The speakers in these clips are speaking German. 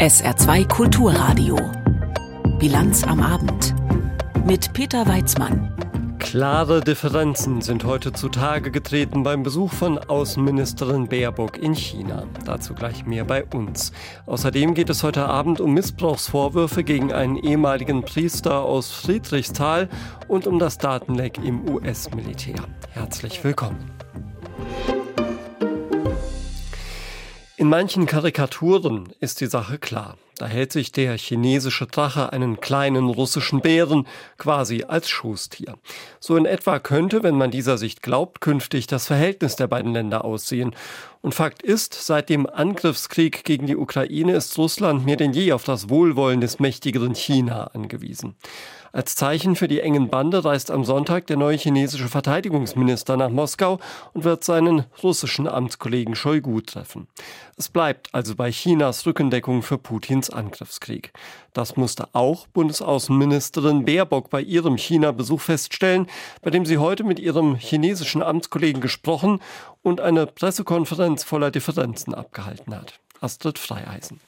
SR2 Kulturradio. Bilanz am Abend. Mit Peter Weizmann. Klare Differenzen sind heute zutage getreten beim Besuch von Außenministerin Baerbock in China. Dazu gleich mehr bei uns. Außerdem geht es heute Abend um Missbrauchsvorwürfe gegen einen ehemaligen Priester aus Friedrichsthal und um das Datenleck im US-Militär. Herzlich willkommen. In manchen Karikaturen ist die Sache klar. Da hält sich der chinesische Drache einen kleinen russischen Bären quasi als Schoßtier. So in etwa könnte, wenn man dieser Sicht glaubt, künftig das Verhältnis der beiden Länder aussehen. Und Fakt ist, seit dem Angriffskrieg gegen die Ukraine ist Russland mehr denn je auf das Wohlwollen des mächtigeren China angewiesen. Als Zeichen für die engen Bande reist am Sonntag der neue chinesische Verteidigungsminister nach Moskau und wird seinen russischen Amtskollegen Shoigu treffen. Es bleibt also bei Chinas Rückendeckung für Putins Angriffskrieg. Das musste auch Bundesaußenministerin Baerbock bei ihrem China-Besuch feststellen, bei dem sie heute mit ihrem chinesischen Amtskollegen gesprochen und eine Pressekonferenz voller Differenzen abgehalten hat. Astrid Freieisen.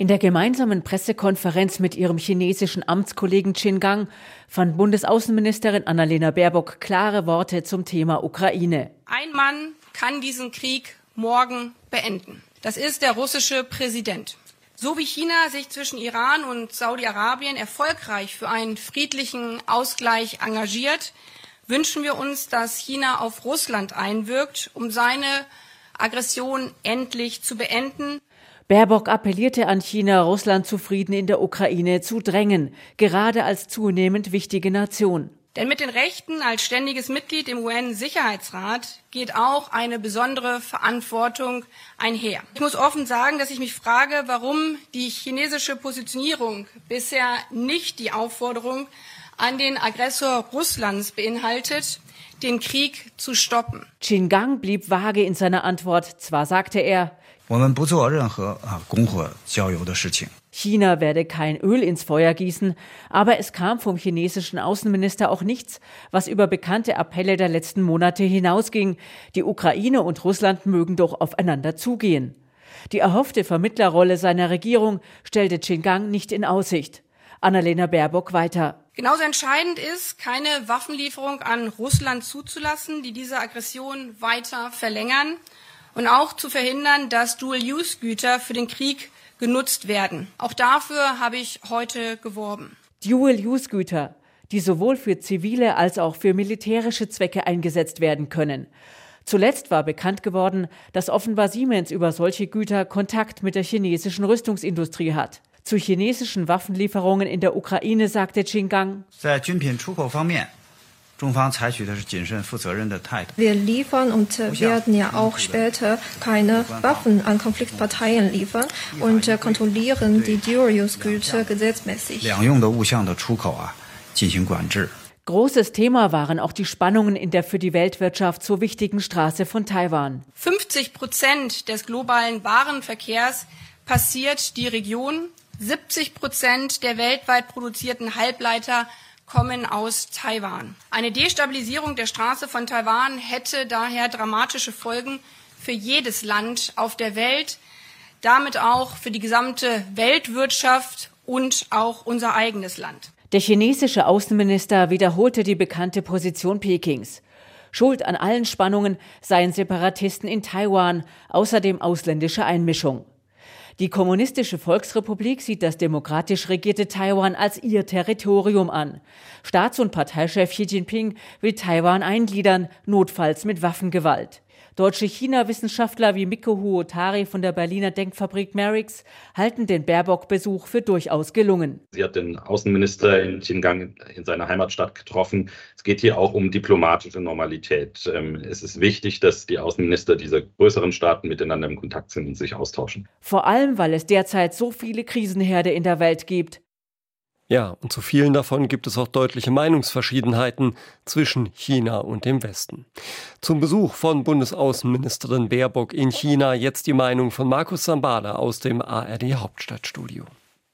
In der gemeinsamen Pressekonferenz mit ihrem chinesischen Amtskollegen Qin Gang fand Bundesaußenministerin Annalena Baerbock klare Worte zum Thema Ukraine. Ein Mann kann diesen Krieg morgen beenden. Das ist der russische Präsident. So wie China sich zwischen Iran und Saudi-Arabien erfolgreich für einen friedlichen Ausgleich engagiert, wünschen wir uns, dass China auf Russland einwirkt, um seine Aggression endlich zu beenden. Baerbock appellierte an China, Russland zu Frieden in der Ukraine zu drängen, gerade als zunehmend wichtige Nation. Denn mit den Rechten als ständiges Mitglied im UN-Sicherheitsrat geht auch eine besondere Verantwortung einher. Ich muss offen sagen, dass ich mich frage, warum die chinesische Positionierung bisher nicht die Aufforderung an den Aggressor Russlands beinhaltet, den Krieg zu stoppen. Qin Gang blieb vage in seiner Antwort. Zwar sagte er, China werde kein Öl ins Feuer gießen, aber es kam vom chinesischen Außenminister auch nichts, was über bekannte Appelle der letzten Monate hinausging. Die Ukraine und Russland mögen doch aufeinander zugehen. Die erhoffte Vermittlerrolle seiner Regierung stellte Qingang nicht in Aussicht. Annalena Baerbock weiter. Genauso entscheidend ist, keine Waffenlieferung an Russland zuzulassen, die diese Aggression weiter verlängern und auch zu verhindern, dass Dual-Use-Güter für den Krieg genutzt werden. Auch dafür habe ich heute geworben. Dual-Use-Güter, die sowohl für zivile als auch für militärische Zwecke eingesetzt werden können. Zuletzt war bekannt geworden, dass offenbar Siemens über solche Güter Kontakt mit der chinesischen Rüstungsindustrie hat. Zu chinesischen Waffenlieferungen in der Ukraine sagte Qingang. Wir liefern und werden ja auch später keine Waffen an Konfliktparteien liefern und kontrollieren die Dual-Use-Güter gesetzmäßig. Großes Thema waren auch die Spannungen in der für die Weltwirtschaft so wichtigen Straße von Taiwan. 50 Prozent des globalen Warenverkehrs passiert die Region. 70 Prozent der weltweit produzierten Halbleiter kommen aus Taiwan. Eine Destabilisierung der Straße von Taiwan hätte daher dramatische Folgen für jedes Land auf der Welt, damit auch für die gesamte Weltwirtschaft und auch unser eigenes Land. Der chinesische Außenminister wiederholte die bekannte Position Pekings. Schuld an allen Spannungen seien Separatisten in Taiwan, außerdem ausländische Einmischung. Die kommunistische Volksrepublik sieht das demokratisch regierte Taiwan als ihr Territorium an. Staats- und Parteichef Xi Jinping will Taiwan eingliedern, notfalls mit Waffengewalt. Deutsche China-Wissenschaftler wie Mikko Huotari von der Berliner Denkfabrik Merix halten den Baerbock-Besuch für durchaus gelungen. Sie hat den Außenminister in Xinjiang in seiner Heimatstadt getroffen. Es geht hier auch um diplomatische Normalität. Ähm, es ist wichtig, dass die Außenminister dieser größeren Staaten miteinander im Kontakt sind und sich austauschen. Vor allem, weil es derzeit so viele Krisenherde in der Welt gibt. Ja, und zu vielen davon gibt es auch deutliche Meinungsverschiedenheiten zwischen China und dem Westen. Zum Besuch von Bundesaußenministerin Baerbock in China jetzt die Meinung von Markus Sambale aus dem ARD Hauptstadtstudio.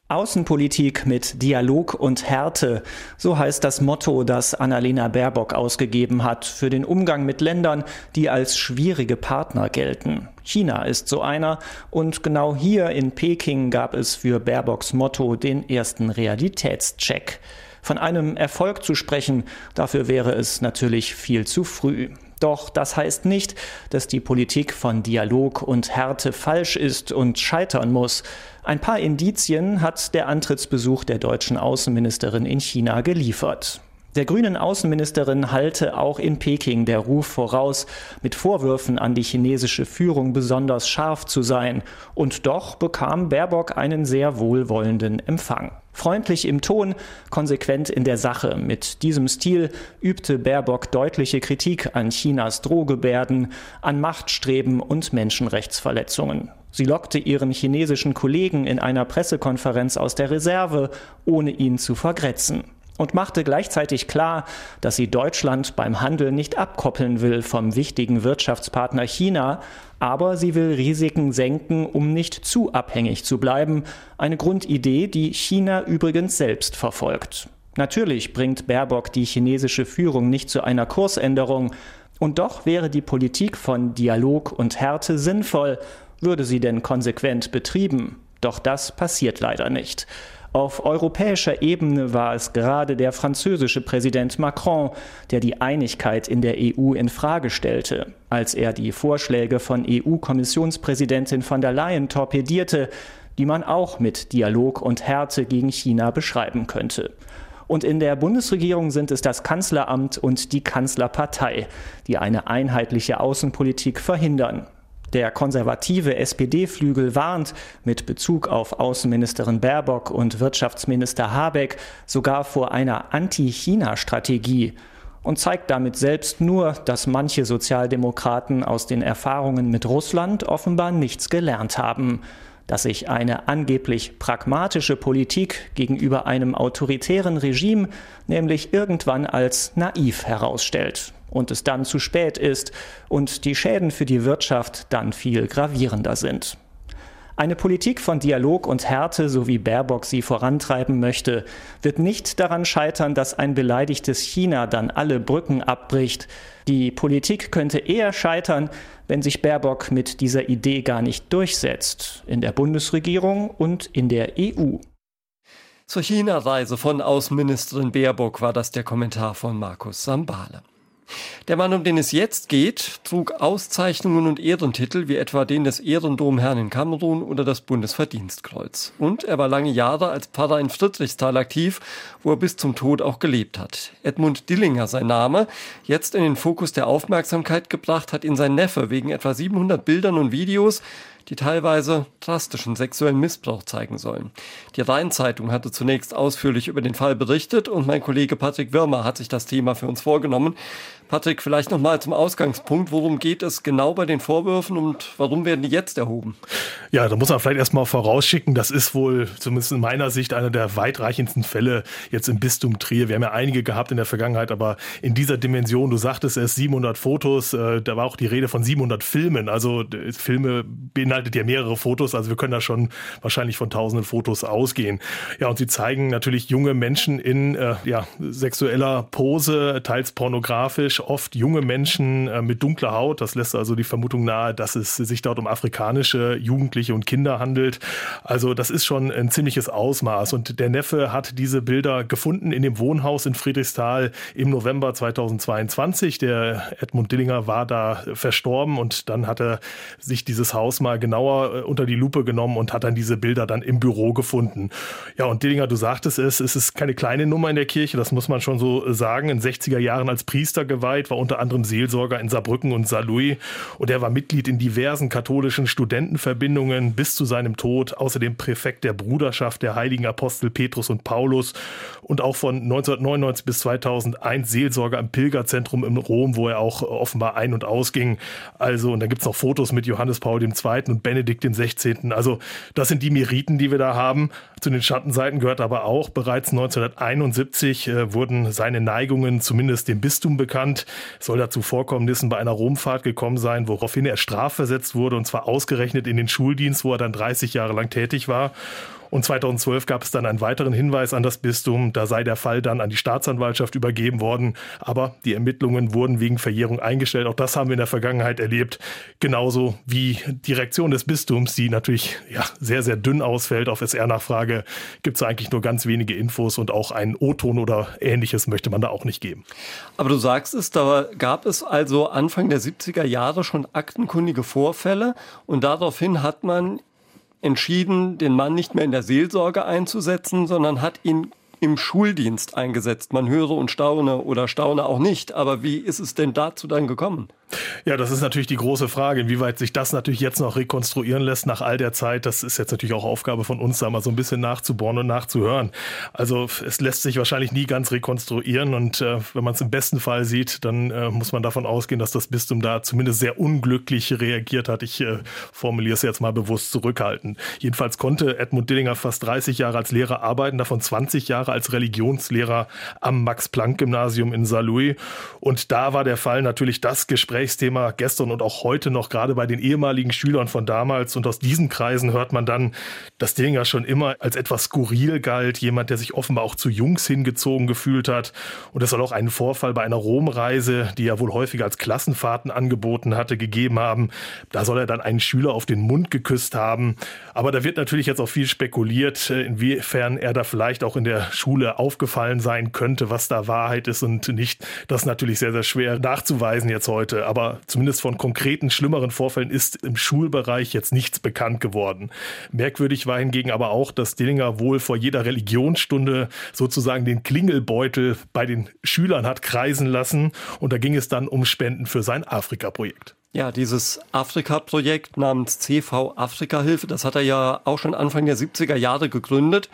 Außenpolitik mit Dialog und Härte, so heißt das Motto, das Annalena Baerbock ausgegeben hat für den Umgang mit Ländern, die als schwierige Partner gelten. China ist so einer und genau hier in Peking gab es für Baerbocks Motto den ersten Realitätscheck. Von einem Erfolg zu sprechen, dafür wäre es natürlich viel zu früh. Doch das heißt nicht, dass die Politik von Dialog und Härte falsch ist und scheitern muss. Ein paar Indizien hat der Antrittsbesuch der deutschen Außenministerin in China geliefert. Der grünen Außenministerin halte auch in Peking der Ruf voraus, mit Vorwürfen an die chinesische Führung besonders scharf zu sein. Und doch bekam Baerbock einen sehr wohlwollenden Empfang. Freundlich im Ton, konsequent in der Sache. Mit diesem Stil übte Baerbock deutliche Kritik an Chinas Drohgebärden, an Machtstreben und Menschenrechtsverletzungen. Sie lockte ihren chinesischen Kollegen in einer Pressekonferenz aus der Reserve, ohne ihn zu vergrätzen und machte gleichzeitig klar, dass sie Deutschland beim Handel nicht abkoppeln will vom wichtigen Wirtschaftspartner China, aber sie will Risiken senken, um nicht zu abhängig zu bleiben, eine Grundidee, die China übrigens selbst verfolgt. Natürlich bringt Baerbock die chinesische Führung nicht zu einer Kursänderung, und doch wäre die Politik von Dialog und Härte sinnvoll, würde sie denn konsequent betrieben. Doch das passiert leider nicht. Auf europäischer Ebene war es gerade der französische Präsident Macron, der die Einigkeit in der EU in Frage stellte, als er die Vorschläge von EU-Kommissionspräsidentin von der Leyen torpedierte, die man auch mit Dialog und Härte gegen China beschreiben könnte. Und in der Bundesregierung sind es das Kanzleramt und die Kanzlerpartei, die eine einheitliche Außenpolitik verhindern. Der konservative SPD-Flügel warnt mit Bezug auf Außenministerin Baerbock und Wirtschaftsminister Habeck sogar vor einer Anti-China-Strategie und zeigt damit selbst nur, dass manche Sozialdemokraten aus den Erfahrungen mit Russland offenbar nichts gelernt haben, dass sich eine angeblich pragmatische Politik gegenüber einem autoritären Regime nämlich irgendwann als naiv herausstellt und es dann zu spät ist und die Schäden für die Wirtschaft dann viel gravierender sind. Eine Politik von Dialog und Härte, so wie Baerbock sie vorantreiben möchte, wird nicht daran scheitern, dass ein beleidigtes China dann alle Brücken abbricht. Die Politik könnte eher scheitern, wenn sich Baerbock mit dieser Idee gar nicht durchsetzt, in der Bundesregierung und in der EU. Zur China-Reise von Außenministerin Baerbock war das der Kommentar von Markus Sambale. Der Mann, um den es jetzt geht, trug Auszeichnungen und Ehrentitel wie etwa den des Ehrendomherrn in Kamerun oder das Bundesverdienstkreuz. Und er war lange Jahre als Pfarrer in Friedrichsthal aktiv, wo er bis zum Tod auch gelebt hat. Edmund Dillinger sein Name, jetzt in den Fokus der Aufmerksamkeit gebracht, hat ihn sein Neffe wegen etwa 700 Bildern und Videos die teilweise drastischen sexuellen Missbrauch zeigen sollen. Die Rheinzeitung hatte zunächst ausführlich über den Fall berichtet und mein Kollege Patrick Wirmer hat sich das Thema für uns vorgenommen. Patrick, vielleicht noch mal zum Ausgangspunkt. Worum geht es genau bei den Vorwürfen und warum werden die jetzt erhoben? Ja, da muss man vielleicht erstmal vorausschicken, das ist wohl zumindest in meiner Sicht einer der weitreichendsten Fälle jetzt im Bistum Trier. Wir haben ja einige gehabt in der Vergangenheit, aber in dieser Dimension, du sagtest es, 700 Fotos, äh, da war auch die Rede von 700 Filmen. Also Filme beinhaltet ja mehrere Fotos, also wir können da schon wahrscheinlich von tausenden Fotos ausgehen. Ja, und sie zeigen natürlich junge Menschen in äh, ja, sexueller Pose, teils pornografisch, oft junge Menschen äh, mit dunkler Haut. Das lässt also die Vermutung nahe, dass es sich dort um afrikanische Jugendliche und Kinder handelt. Also das ist schon ein ziemliches Ausmaß. Und der Neffe hat diese Bilder gefunden in dem Wohnhaus in Friedrichsthal im November 2022. Der Edmund Dillinger war da verstorben und dann hat er sich dieses Haus mal genauer äh, unter die Lupe genommen und hat dann diese Bilder dann im Büro gefunden. Ja, und Dillinger, du sagtest es, es ist keine kleine Nummer in der Kirche, das muss man schon so sagen. In 60er Jahren als Priester geweiht geweiht, war unter anderem Seelsorger in Saarbrücken und Saarlouis und er war Mitglied in diversen katholischen Studentenverbindungen bis zu seinem Tod, außerdem Präfekt der Bruderschaft der heiligen Apostel Petrus und Paulus und auch von 1999 bis 2001 Seelsorger im Pilgerzentrum in Rom, wo er auch offenbar ein- und ausging. Also, und dann gibt es noch Fotos mit Johannes Paul II. und Benedikt XVI. Also, das sind die Meriten, die wir da haben. Zu den Schattenseiten gehört aber auch, bereits 1971 äh, wurden seine Neigungen zumindest dem Bistum bekannt. Deutschland. Es soll dazu Vorkommnissen bei einer Romfahrt gekommen sein, woraufhin er strafversetzt wurde und zwar ausgerechnet in den Schuldienst, wo er dann 30 Jahre lang tätig war. Und 2012 gab es dann einen weiteren Hinweis an das Bistum. Da sei der Fall dann an die Staatsanwaltschaft übergeben worden. Aber die Ermittlungen wurden wegen Verjährung eingestellt. Auch das haben wir in der Vergangenheit erlebt. Genauso wie die Reaktion des Bistums, die natürlich ja, sehr, sehr dünn ausfällt. Auf SR-Nachfrage gibt es eigentlich nur ganz wenige Infos und auch einen O-Ton oder ähnliches möchte man da auch nicht geben. Aber du sagst es, da gab es also Anfang der 70er Jahre schon aktenkundige Vorfälle und daraufhin hat man entschieden, den Mann nicht mehr in der Seelsorge einzusetzen, sondern hat ihn im Schuldienst eingesetzt. Man höre und staune oder staune auch nicht. Aber wie ist es denn dazu dann gekommen? Ja, das ist natürlich die große Frage, inwieweit sich das natürlich jetzt noch rekonstruieren lässt nach all der Zeit. Das ist jetzt natürlich auch Aufgabe von uns, da mal so ein bisschen nachzubohren und nachzuhören. Also es lässt sich wahrscheinlich nie ganz rekonstruieren und äh, wenn man es im besten Fall sieht, dann äh, muss man davon ausgehen, dass das Bistum da zumindest sehr unglücklich reagiert hat. Ich äh, formuliere es jetzt mal bewusst zurückhalten. Jedenfalls konnte Edmund Dillinger fast 30 Jahre als Lehrer arbeiten, davon 20 Jahre als Religionslehrer am Max-Planck-Gymnasium in Saarlouis. Und da war der Fall natürlich das Gespräch, Gesprächsthema gestern und auch heute noch, gerade bei den ehemaligen Schülern von damals. Und aus diesen Kreisen hört man dann, dass Dillinger schon immer als etwas skurril galt, jemand, der sich offenbar auch zu Jungs hingezogen gefühlt hat. Und es soll auch einen Vorfall bei einer Romreise, die er wohl häufiger als Klassenfahrten angeboten hatte, gegeben haben. Da soll er dann einen Schüler auf den Mund geküsst haben. Aber da wird natürlich jetzt auch viel spekuliert, inwiefern er da vielleicht auch in der Schule aufgefallen sein könnte, was da Wahrheit ist und nicht. Das ist natürlich sehr, sehr schwer nachzuweisen jetzt heute aber zumindest von konkreten, schlimmeren Vorfällen ist im Schulbereich jetzt nichts bekannt geworden. Merkwürdig war hingegen aber auch, dass Dillinger wohl vor jeder Religionsstunde sozusagen den Klingelbeutel bei den Schülern hat kreisen lassen und da ging es dann um Spenden für sein Afrika-Projekt. Ja, dieses Afrika-Projekt namens CV Afrika-Hilfe, das hat er ja auch schon Anfang der 70er Jahre gegründet.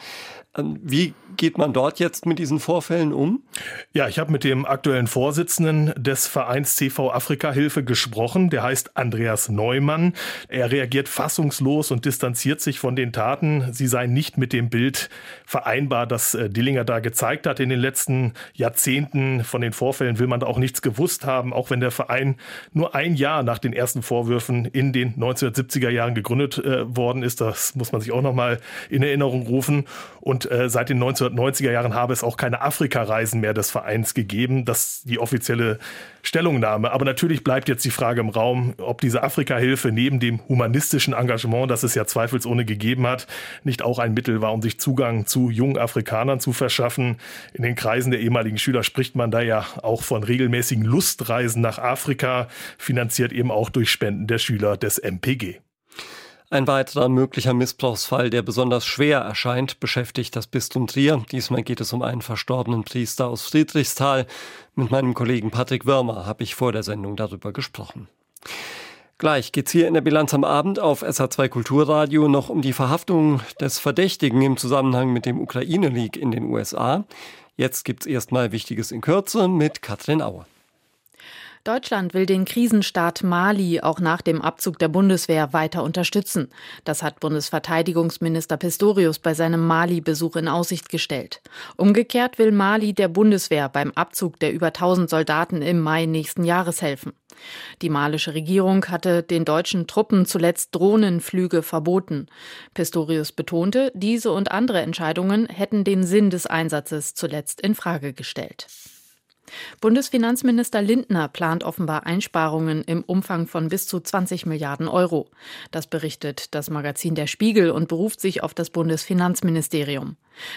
Wie geht man dort jetzt mit diesen Vorfällen um? Ja, ich habe mit dem aktuellen Vorsitzenden des Vereins CV Afrika Hilfe gesprochen. Der heißt Andreas Neumann. Er reagiert fassungslos und distanziert sich von den Taten. Sie seien nicht mit dem Bild vereinbar, das äh, Dillinger da gezeigt hat in den letzten Jahrzehnten. Von den Vorfällen will man da auch nichts gewusst haben, auch wenn der Verein nur ein Jahr nach den ersten Vorwürfen in den 1970er Jahren gegründet äh, worden ist. Das muss man sich auch noch mal in Erinnerung rufen. Und äh, seit den 1990er Jahren habe es auch keine Afrika-Reisen mehr des Vereins gegeben. Das ist die offizielle Stellungnahme. Aber natürlich bleibt jetzt die Frage im Raum, ob diese Afrika-Hilfe neben dem humanistischen Engagement, das es ja zweifelsohne gegeben hat, nicht auch ein Mittel war, um sich Zugang zu jungen Afrikanern zu verschaffen. In den Kreisen der ehemaligen Schüler spricht man da ja auch von regelmäßigen Lustreisen nach Afrika, finanziert eben auch durch Spenden der Schüler des MPG. Ein weiterer möglicher Missbrauchsfall, der besonders schwer erscheint, beschäftigt das Bistum Trier. Diesmal geht es um einen verstorbenen Priester aus Friedrichsthal. Mit meinem Kollegen Patrick Wörmer habe ich vor der Sendung darüber gesprochen. Gleich geht's hier in der Bilanz am Abend auf SA2 Kulturradio noch um die Verhaftung des Verdächtigen im Zusammenhang mit dem Ukraine-League in den USA. Jetzt gibt's erstmal Wichtiges in Kürze mit Katrin Auer. Deutschland will den Krisenstaat Mali auch nach dem Abzug der Bundeswehr weiter unterstützen. Das hat Bundesverteidigungsminister Pistorius bei seinem Mali-Besuch in Aussicht gestellt. Umgekehrt will Mali der Bundeswehr beim Abzug der über 1000 Soldaten im Mai nächsten Jahres helfen. Die malische Regierung hatte den deutschen Truppen zuletzt Drohnenflüge verboten. Pistorius betonte, diese und andere Entscheidungen hätten den Sinn des Einsatzes zuletzt in Frage gestellt. Bundesfinanzminister Lindner plant offenbar Einsparungen im Umfang von bis zu 20 Milliarden Euro. Das berichtet das Magazin Der Spiegel und beruft sich auf das Bundesfinanzministerium.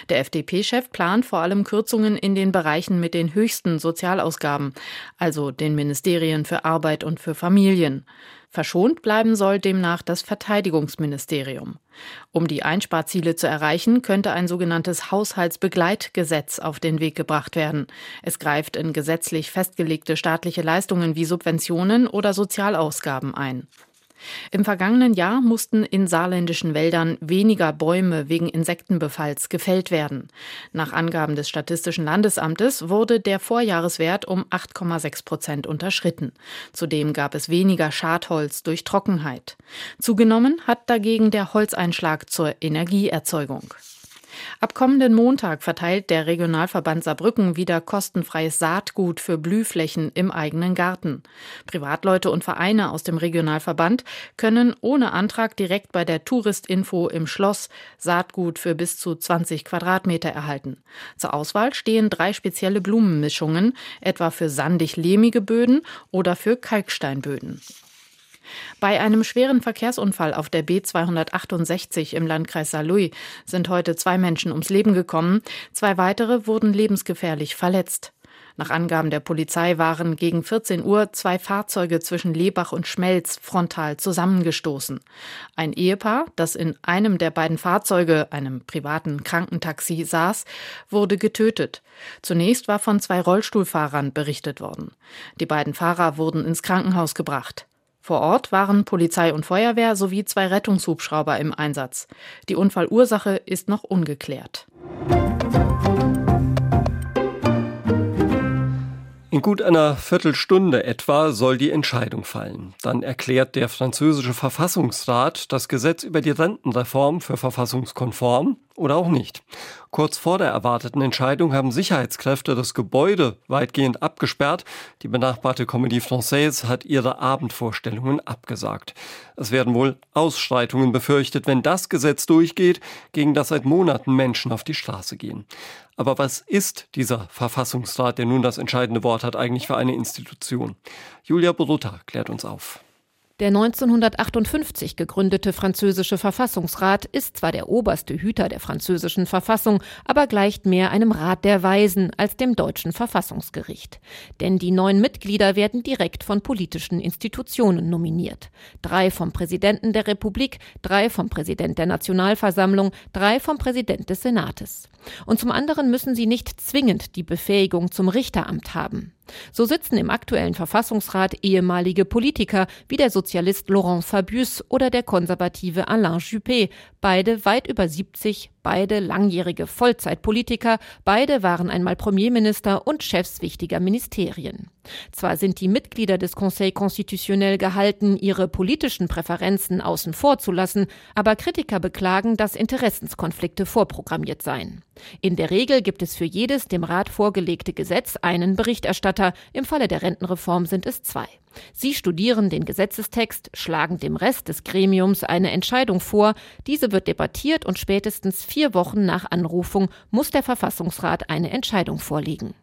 Der FDP-Chef plant vor allem Kürzungen in den Bereichen mit den höchsten Sozialausgaben, also den Ministerien für Arbeit und für Familien. Verschont bleiben soll demnach das Verteidigungsministerium. Um die Einsparziele zu erreichen, könnte ein sogenanntes Haushaltsbegleitgesetz auf den Weg gebracht werden. Es greift in gesetzlich festgelegte staatliche Leistungen wie Subventionen oder Sozialausgaben ein. Im vergangenen Jahr mussten in saarländischen Wäldern weniger Bäume wegen Insektenbefalls gefällt werden. Nach Angaben des Statistischen Landesamtes wurde der Vorjahreswert um 8,6 Prozent unterschritten. Zudem gab es weniger Schadholz durch Trockenheit. Zugenommen hat dagegen der Holzeinschlag zur Energieerzeugung. Ab kommenden Montag verteilt der Regionalverband Saarbrücken wieder kostenfreies Saatgut für Blühflächen im eigenen Garten. Privatleute und Vereine aus dem Regionalverband können ohne Antrag direkt bei der Touristinfo im Schloss Saatgut für bis zu 20 Quadratmeter erhalten. Zur Auswahl stehen drei spezielle Blumenmischungen, etwa für sandig-lehmige Böden oder für Kalksteinböden. Bei einem schweren Verkehrsunfall auf der B268 im Landkreis Saarlouis sind heute zwei Menschen ums Leben gekommen. Zwei weitere wurden lebensgefährlich verletzt. Nach Angaben der Polizei waren gegen 14 Uhr zwei Fahrzeuge zwischen Lebach und Schmelz frontal zusammengestoßen. Ein Ehepaar, das in einem der beiden Fahrzeuge, einem privaten Krankentaxi, saß, wurde getötet. Zunächst war von zwei Rollstuhlfahrern berichtet worden. Die beiden Fahrer wurden ins Krankenhaus gebracht. Vor Ort waren Polizei und Feuerwehr sowie zwei Rettungshubschrauber im Einsatz. Die Unfallursache ist noch ungeklärt. In gut einer Viertelstunde etwa soll die Entscheidung fallen. Dann erklärt der französische Verfassungsrat das Gesetz über die Rentenreform für verfassungskonform oder auch nicht. Kurz vor der erwarteten Entscheidung haben Sicherheitskräfte das Gebäude weitgehend abgesperrt. Die benachbarte Comédie Française hat ihre Abendvorstellungen abgesagt. Es werden wohl Ausschreitungen befürchtet, wenn das Gesetz durchgeht, gegen das seit Monaten Menschen auf die Straße gehen. Aber was ist dieser Verfassungsrat, der nun das entscheidende Wort hat, eigentlich für eine Institution? Julia Brutta klärt uns auf. Der 1958 gegründete französische Verfassungsrat ist zwar der oberste Hüter der französischen Verfassung, aber gleicht mehr einem Rat der Weisen als dem deutschen Verfassungsgericht. Denn die neun Mitglieder werden direkt von politischen Institutionen nominiert. Drei vom Präsidenten der Republik, drei vom Präsident der Nationalversammlung, drei vom Präsident des Senates. Und zum anderen müssen sie nicht zwingend die Befähigung zum Richteramt haben. So sitzen im aktuellen Verfassungsrat ehemalige Politiker wie der Sozialist Laurent Fabius oder der konservative Alain Juppé, beide weit über 70, beide langjährige Vollzeitpolitiker, beide waren einmal Premierminister und Chefs wichtiger Ministerien. Zwar sind die Mitglieder des Conseil constitutionnel gehalten, ihre politischen Präferenzen außen vor zu lassen, aber Kritiker beklagen, dass Interessenskonflikte vorprogrammiert seien. In der Regel gibt es für jedes dem Rat vorgelegte Gesetz einen Berichterstatter, im Falle der Rentenreform sind es zwei. Sie studieren den Gesetzestext, schlagen dem Rest des Gremiums eine Entscheidung vor, diese wird debattiert und spätestens vier Wochen nach Anrufung muss der Verfassungsrat eine Entscheidung vorlegen.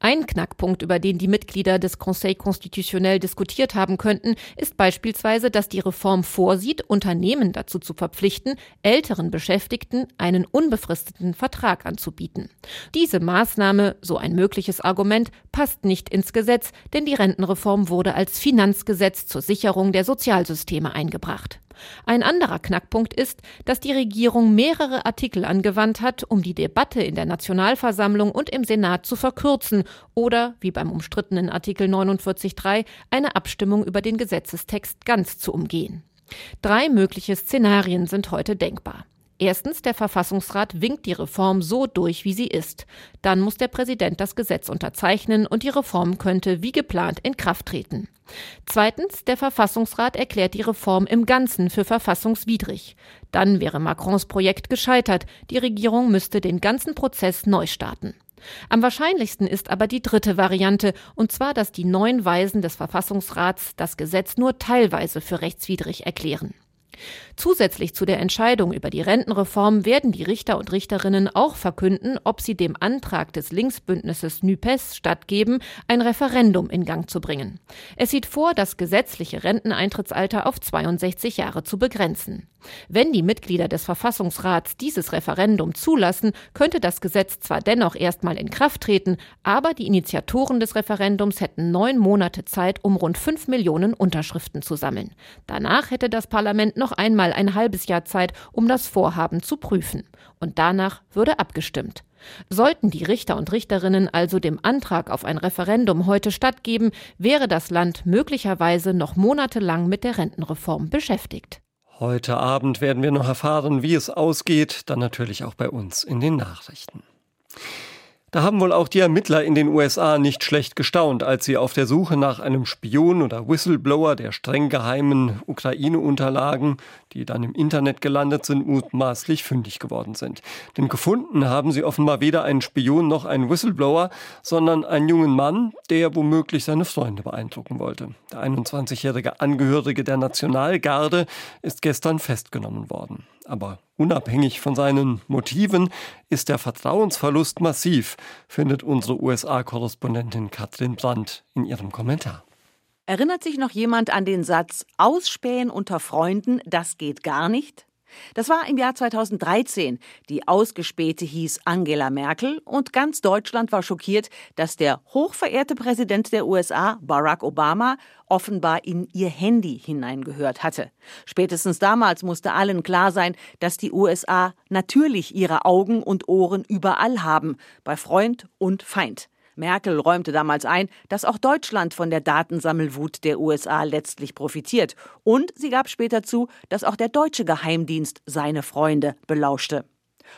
Ein Knackpunkt, über den die Mitglieder des Conseil constitutionnel diskutiert haben könnten, ist beispielsweise, dass die Reform vorsieht, Unternehmen dazu zu verpflichten, älteren Beschäftigten einen unbefristeten Vertrag anzubieten. Diese Maßnahme, so ein mögliches Argument, passt nicht ins Gesetz, denn die Rentenreform wurde als Finanzgesetz zur Sicherung der Sozialsysteme eingebracht. Ein anderer Knackpunkt ist, dass die Regierung mehrere Artikel angewandt hat, um die Debatte in der Nationalversammlung und im Senat zu verkürzen oder, wie beim umstrittenen Artikel 49.3, eine Abstimmung über den Gesetzestext ganz zu umgehen. Drei mögliche Szenarien sind heute denkbar. Erstens, der Verfassungsrat winkt die Reform so durch, wie sie ist. Dann muss der Präsident das Gesetz unterzeichnen und die Reform könnte wie geplant in Kraft treten. Zweitens, der Verfassungsrat erklärt die Reform im Ganzen für verfassungswidrig. Dann wäre Macrons Projekt gescheitert. Die Regierung müsste den ganzen Prozess neu starten. Am wahrscheinlichsten ist aber die dritte Variante, und zwar, dass die neun Weisen des Verfassungsrats das Gesetz nur teilweise für rechtswidrig erklären. Zusätzlich zu der Entscheidung über die Rentenreform werden die Richter und Richterinnen auch verkünden, ob sie dem Antrag des Linksbündnisses NÜPES stattgeben, ein Referendum in Gang zu bringen. Es sieht vor, das gesetzliche Renteneintrittsalter auf 62 Jahre zu begrenzen. Wenn die Mitglieder des Verfassungsrats dieses Referendum zulassen, könnte das Gesetz zwar dennoch erstmal in Kraft treten, aber die Initiatoren des Referendums hätten neun Monate Zeit, um rund fünf Millionen Unterschriften zu sammeln. Danach hätte das Parlament noch einmal ein halbes Jahr Zeit, um das Vorhaben zu prüfen. Und danach würde abgestimmt. Sollten die Richter und Richterinnen also dem Antrag auf ein Referendum heute stattgeben, wäre das Land möglicherweise noch monatelang mit der Rentenreform beschäftigt. Heute Abend werden wir noch erfahren, wie es ausgeht, dann natürlich auch bei uns in den Nachrichten. Da haben wohl auch die Ermittler in den USA nicht schlecht gestaunt, als sie auf der Suche nach einem Spion oder Whistleblower der streng geheimen Ukraine-Unterlagen, die dann im Internet gelandet sind, mutmaßlich fündig geworden sind. Denn gefunden haben sie offenbar weder einen Spion noch einen Whistleblower, sondern einen jungen Mann, der womöglich seine Freunde beeindrucken wollte. Der 21-jährige Angehörige der Nationalgarde ist gestern festgenommen worden. Aber unabhängig von seinen Motiven ist der Vertrauensverlust massiv, findet unsere USA-Korrespondentin Katrin Brandt in ihrem Kommentar. Erinnert sich noch jemand an den Satz Ausspähen unter Freunden, das geht gar nicht? Das war im Jahr 2013. Die Ausgespähte hieß Angela Merkel und ganz Deutschland war schockiert, dass der hochverehrte Präsident der USA, Barack Obama, offenbar in ihr Handy hineingehört hatte. Spätestens damals musste allen klar sein, dass die USA natürlich ihre Augen und Ohren überall haben, bei Freund und Feind. Merkel räumte damals ein, dass auch Deutschland von der Datensammelwut der USA letztlich profitiert. Und sie gab später zu, dass auch der deutsche Geheimdienst seine Freunde belauschte.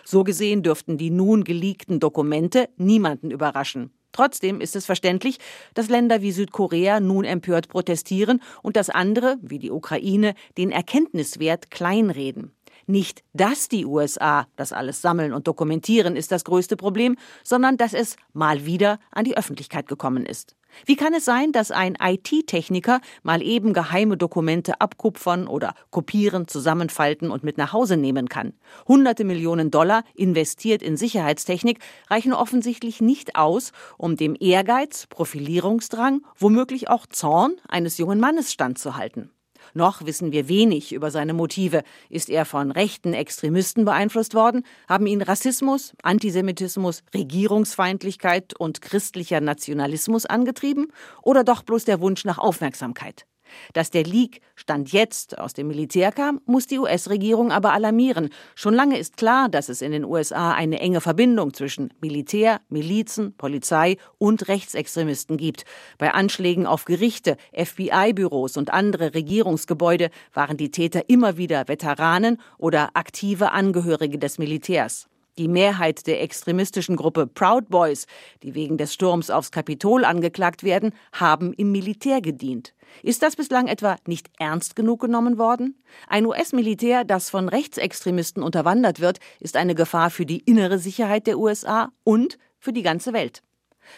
So gesehen dürften die nun geleakten Dokumente niemanden überraschen. Trotzdem ist es verständlich, dass Länder wie Südkorea nun empört protestieren und dass andere, wie die Ukraine, den Erkenntniswert kleinreden. Nicht, dass die USA das alles sammeln und dokumentieren, ist das größte Problem, sondern dass es mal wieder an die Öffentlichkeit gekommen ist. Wie kann es sein, dass ein IT-Techniker mal eben geheime Dokumente abkupfern oder kopieren, zusammenfalten und mit nach Hause nehmen kann? Hunderte Millionen Dollar investiert in Sicherheitstechnik reichen offensichtlich nicht aus, um dem Ehrgeiz, Profilierungsdrang, womöglich auch Zorn eines jungen Mannes standzuhalten. Noch wissen wir wenig über seine Motive. Ist er von rechten Extremisten beeinflusst worden? Haben ihn Rassismus, Antisemitismus, Regierungsfeindlichkeit und christlicher Nationalismus angetrieben? Oder doch bloß der Wunsch nach Aufmerksamkeit? Dass der Leak Stand jetzt aus dem Militär kam, muss die US-Regierung aber alarmieren. Schon lange ist klar, dass es in den USA eine enge Verbindung zwischen Militär, Milizen, Polizei und Rechtsextremisten gibt. Bei Anschlägen auf Gerichte, FBI-Büros und andere Regierungsgebäude waren die Täter immer wieder Veteranen oder aktive Angehörige des Militärs. Die Mehrheit der extremistischen Gruppe Proud Boys, die wegen des Sturms aufs Kapitol angeklagt werden, haben im Militär gedient. Ist das bislang etwa nicht ernst genug genommen worden? Ein US-Militär, das von Rechtsextremisten unterwandert wird, ist eine Gefahr für die innere Sicherheit der USA und für die ganze Welt.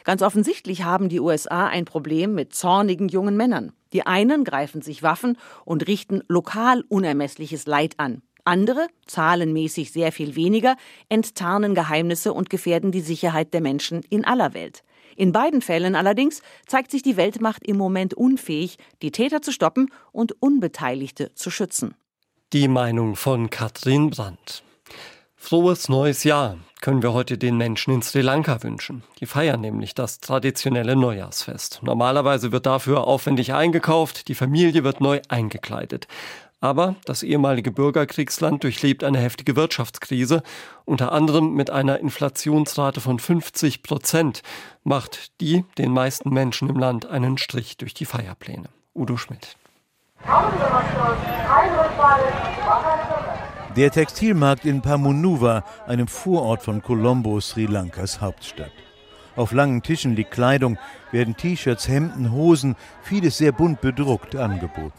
Ganz offensichtlich haben die USA ein Problem mit zornigen jungen Männern. Die einen greifen sich Waffen und richten lokal unermessliches Leid an. Andere, zahlenmäßig sehr viel weniger, enttarnen Geheimnisse und gefährden die Sicherheit der Menschen in aller Welt. In beiden Fällen allerdings zeigt sich die Weltmacht im Moment unfähig, die Täter zu stoppen und Unbeteiligte zu schützen. Die Meinung von Katrin Brandt. Frohes neues Jahr können wir heute den Menschen in Sri Lanka wünschen. Die feiern nämlich das traditionelle Neujahrsfest. Normalerweise wird dafür aufwendig eingekauft, die Familie wird neu eingekleidet. Aber das ehemalige Bürgerkriegsland durchlebt eine heftige Wirtschaftskrise, unter anderem mit einer Inflationsrate von 50 Prozent, macht die den meisten Menschen im Land einen Strich durch die Feierpläne. Udo Schmidt. Der Textilmarkt in Pamunuva, einem Vorort von Colombo, Sri Lankas Hauptstadt. Auf langen Tischen liegt Kleidung, werden T-Shirts, Hemden, Hosen, vieles sehr bunt bedruckt angeboten.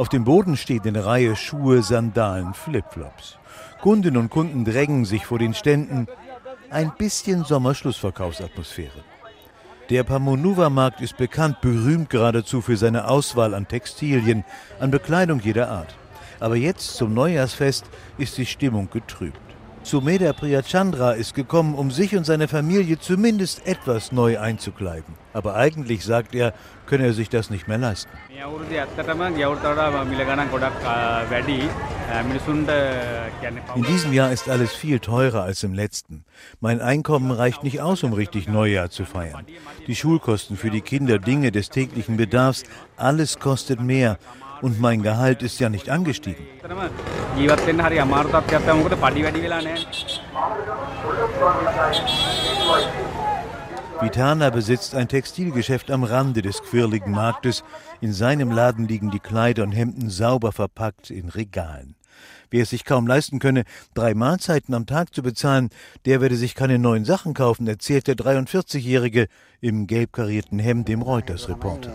Auf dem Boden steht eine Reihe Schuhe, Sandalen, Flipflops. Kundinnen und Kunden drängen sich vor den Ständen. Ein bisschen Sommerschlussverkaufsatmosphäre. Der Pamonuva-Markt ist bekannt, berühmt geradezu für seine Auswahl an Textilien, an Bekleidung jeder Art. Aber jetzt zum Neujahrsfest ist die Stimmung getrübt. Sumeda Priyachandra ist gekommen, um sich und seine Familie zumindest etwas neu einzukleiden. Aber eigentlich, sagt er, könne er sich das nicht mehr leisten. In diesem Jahr ist alles viel teurer als im letzten. Mein Einkommen reicht nicht aus, um richtig Neujahr zu feiern. Die Schulkosten für die Kinder, Dinge des täglichen Bedarfs, alles kostet mehr. Und mein Gehalt ist ja nicht angestiegen. Vitana besitzt ein Textilgeschäft am Rande des quirligen Marktes. In seinem Laden liegen die Kleider und Hemden sauber verpackt in Regalen. Wer es sich kaum leisten könne, drei Mahlzeiten am Tag zu bezahlen, der werde sich keine neuen Sachen kaufen, erzählt der 43-Jährige im gelb karierten Hemd dem Reuters-Reporter.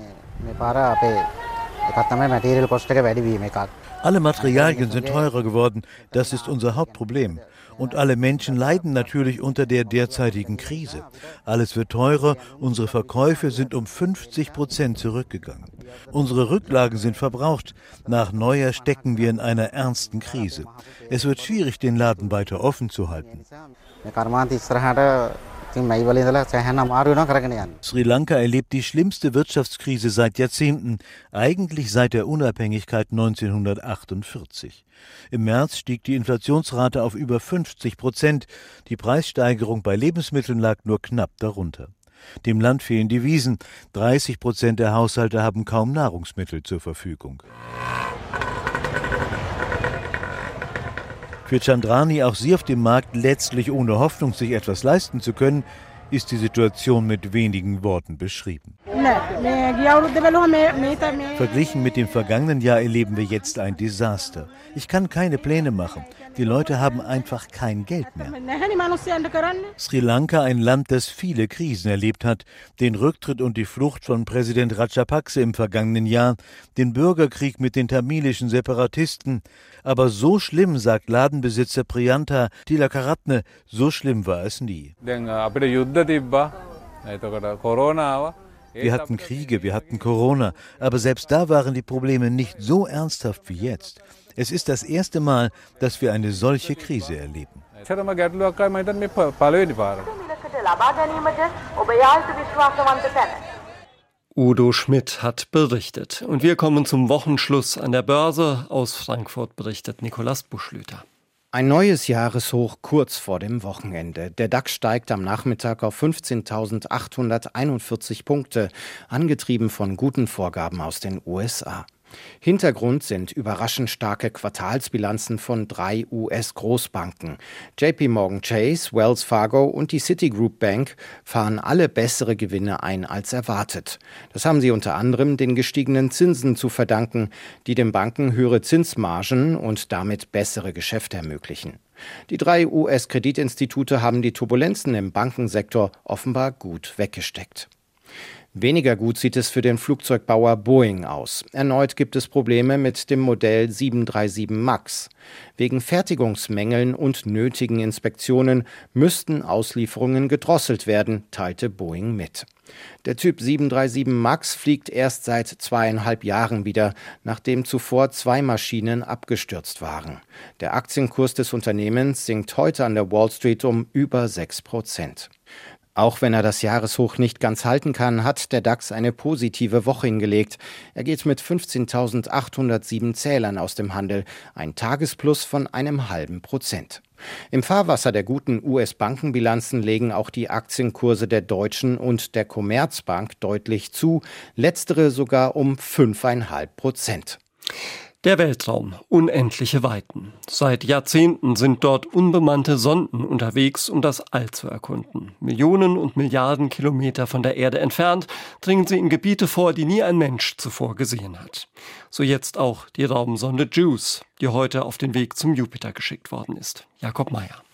Alle Materialien sind teurer geworden. Das ist unser Hauptproblem. Und alle Menschen leiden natürlich unter der derzeitigen Krise. Alles wird teurer, unsere Verkäufe sind um 50 Prozent zurückgegangen. Unsere Rücklagen sind verbraucht. Nach Neujahr stecken wir in einer ernsten Krise. Es wird schwierig, den Laden weiter offen zu halten. Sri Lanka erlebt die schlimmste Wirtschaftskrise seit Jahrzehnten, eigentlich seit der Unabhängigkeit 1948. Im März stieg die Inflationsrate auf über 50 Prozent. Die Preissteigerung bei Lebensmitteln lag nur knapp darunter. Dem Land fehlen die Wiesen. 30 Prozent der Haushalte haben kaum Nahrungsmittel zur Verfügung. Für Chandrani, auch sie auf dem Markt letztlich ohne Hoffnung, sich etwas leisten zu können, ist die Situation mit wenigen Worten beschrieben. Verglichen mit dem vergangenen Jahr erleben wir jetzt ein Desaster. Ich kann keine Pläne machen. Die Leute haben einfach kein Geld mehr. Sri Lanka, ein Land, das viele Krisen erlebt hat, den Rücktritt und die Flucht von Präsident Rajapakse im vergangenen Jahr, den Bürgerkrieg mit den tamilischen Separatisten. Aber so schlimm, sagt Ladenbesitzer Priyanta Tilakaratne, so schlimm war es nie. Wir hatten Kriege, wir hatten Corona, aber selbst da waren die Probleme nicht so ernsthaft wie jetzt. Es ist das erste Mal, dass wir eine solche Krise erleben. Udo Schmidt hat berichtet. Und wir kommen zum Wochenschluss an der Börse. Aus Frankfurt berichtet Nikolas Buschlüter. Ein neues Jahreshoch kurz vor dem Wochenende. Der DAX steigt am Nachmittag auf 15.841 Punkte, angetrieben von guten Vorgaben aus den USA. Hintergrund sind überraschend starke Quartalsbilanzen von drei US-Großbanken. JP Morgan Chase, Wells Fargo und die Citigroup Bank fahren alle bessere Gewinne ein als erwartet. Das haben sie unter anderem den gestiegenen Zinsen zu verdanken, die den Banken höhere Zinsmargen und damit bessere Geschäfte ermöglichen. Die drei US-Kreditinstitute haben die Turbulenzen im Bankensektor offenbar gut weggesteckt. Weniger gut sieht es für den Flugzeugbauer Boeing aus. Erneut gibt es Probleme mit dem Modell 737 MAX. Wegen Fertigungsmängeln und nötigen Inspektionen müssten Auslieferungen gedrosselt werden, teilte Boeing mit. Der Typ 737 MAX fliegt erst seit zweieinhalb Jahren wieder, nachdem zuvor zwei Maschinen abgestürzt waren. Der Aktienkurs des Unternehmens sinkt heute an der Wall Street um über sechs Prozent. Auch wenn er das Jahreshoch nicht ganz halten kann, hat der DAX eine positive Woche hingelegt. Er geht mit 15.807 Zählern aus dem Handel, ein Tagesplus von einem halben Prozent. Im Fahrwasser der guten US-Bankenbilanzen legen auch die Aktienkurse der Deutschen und der Commerzbank deutlich zu, letztere sogar um 5,5 Prozent. Der Weltraum, unendliche Weiten. Seit Jahrzehnten sind dort unbemannte Sonden unterwegs, um das All zu erkunden. Millionen und Milliarden Kilometer von der Erde entfernt dringen sie in Gebiete vor, die nie ein Mensch zuvor gesehen hat. So jetzt auch die Raumsonde JUICE, die heute auf den Weg zum Jupiter geschickt worden ist. Jakob Mayer.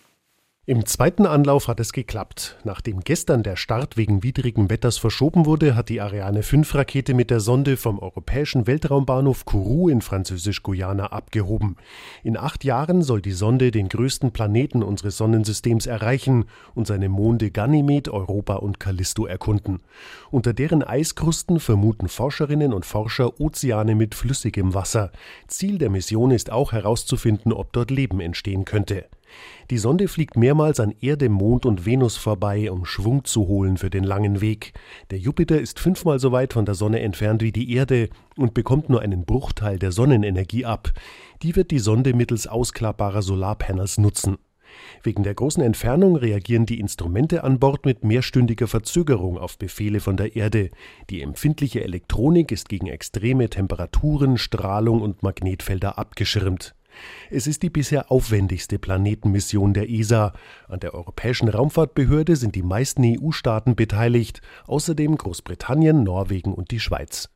Im zweiten Anlauf hat es geklappt. Nachdem gestern der Start wegen widrigen Wetters verschoben wurde, hat die Ariane 5 Rakete mit der Sonde vom europäischen Weltraumbahnhof Kourou in Französisch-Guyana abgehoben. In acht Jahren soll die Sonde den größten Planeten unseres Sonnensystems erreichen und seine Monde Ganymed, Europa und Callisto erkunden. Unter deren Eiskrusten vermuten Forscherinnen und Forscher Ozeane mit flüssigem Wasser. Ziel der Mission ist auch herauszufinden, ob dort Leben entstehen könnte. Die Sonde fliegt mehrmals an Erde, Mond und Venus vorbei, um Schwung zu holen für den langen Weg. Der Jupiter ist fünfmal so weit von der Sonne entfernt wie die Erde und bekommt nur einen Bruchteil der Sonnenenergie ab. Die wird die Sonde mittels ausklappbarer Solarpanels nutzen. Wegen der großen Entfernung reagieren die Instrumente an Bord mit mehrstündiger Verzögerung auf Befehle von der Erde. Die empfindliche Elektronik ist gegen extreme Temperaturen, Strahlung und Magnetfelder abgeschirmt. Es ist die bisher aufwendigste Planetenmission der ESA. An der Europäischen Raumfahrtbehörde sind die meisten EU-Staaten beteiligt, außerdem Großbritannien, Norwegen und die Schweiz.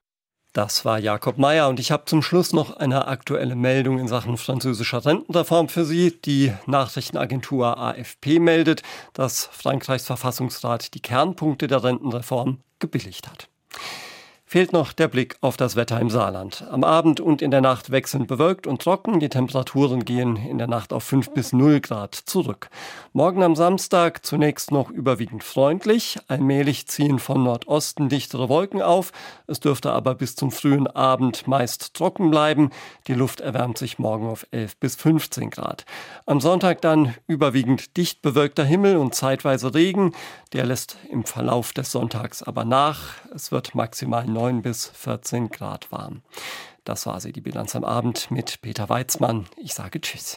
Das war Jakob Mayer und ich habe zum Schluss noch eine aktuelle Meldung in Sachen französischer Rentenreform für Sie. Die Nachrichtenagentur AFP meldet, dass Frankreichs Verfassungsrat die Kernpunkte der Rentenreform gebilligt hat fehlt noch der Blick auf das Wetter im Saarland. Am Abend und in der Nacht wechselnd bewölkt und trocken. Die Temperaturen gehen in der Nacht auf 5 bis 0 Grad zurück. Morgen am Samstag zunächst noch überwiegend freundlich. Allmählich ziehen von Nordosten dichtere Wolken auf. Es dürfte aber bis zum frühen Abend meist trocken bleiben. Die Luft erwärmt sich morgen auf 11 bis 15 Grad. Am Sonntag dann überwiegend dicht bewölkter Himmel und zeitweise Regen. Der lässt im Verlauf des Sonntags aber nach. Es wird maximal 9 bis 14 Grad warm. Das war sie, die Bilanz am Abend mit Peter Weizmann. Ich sage Tschüss.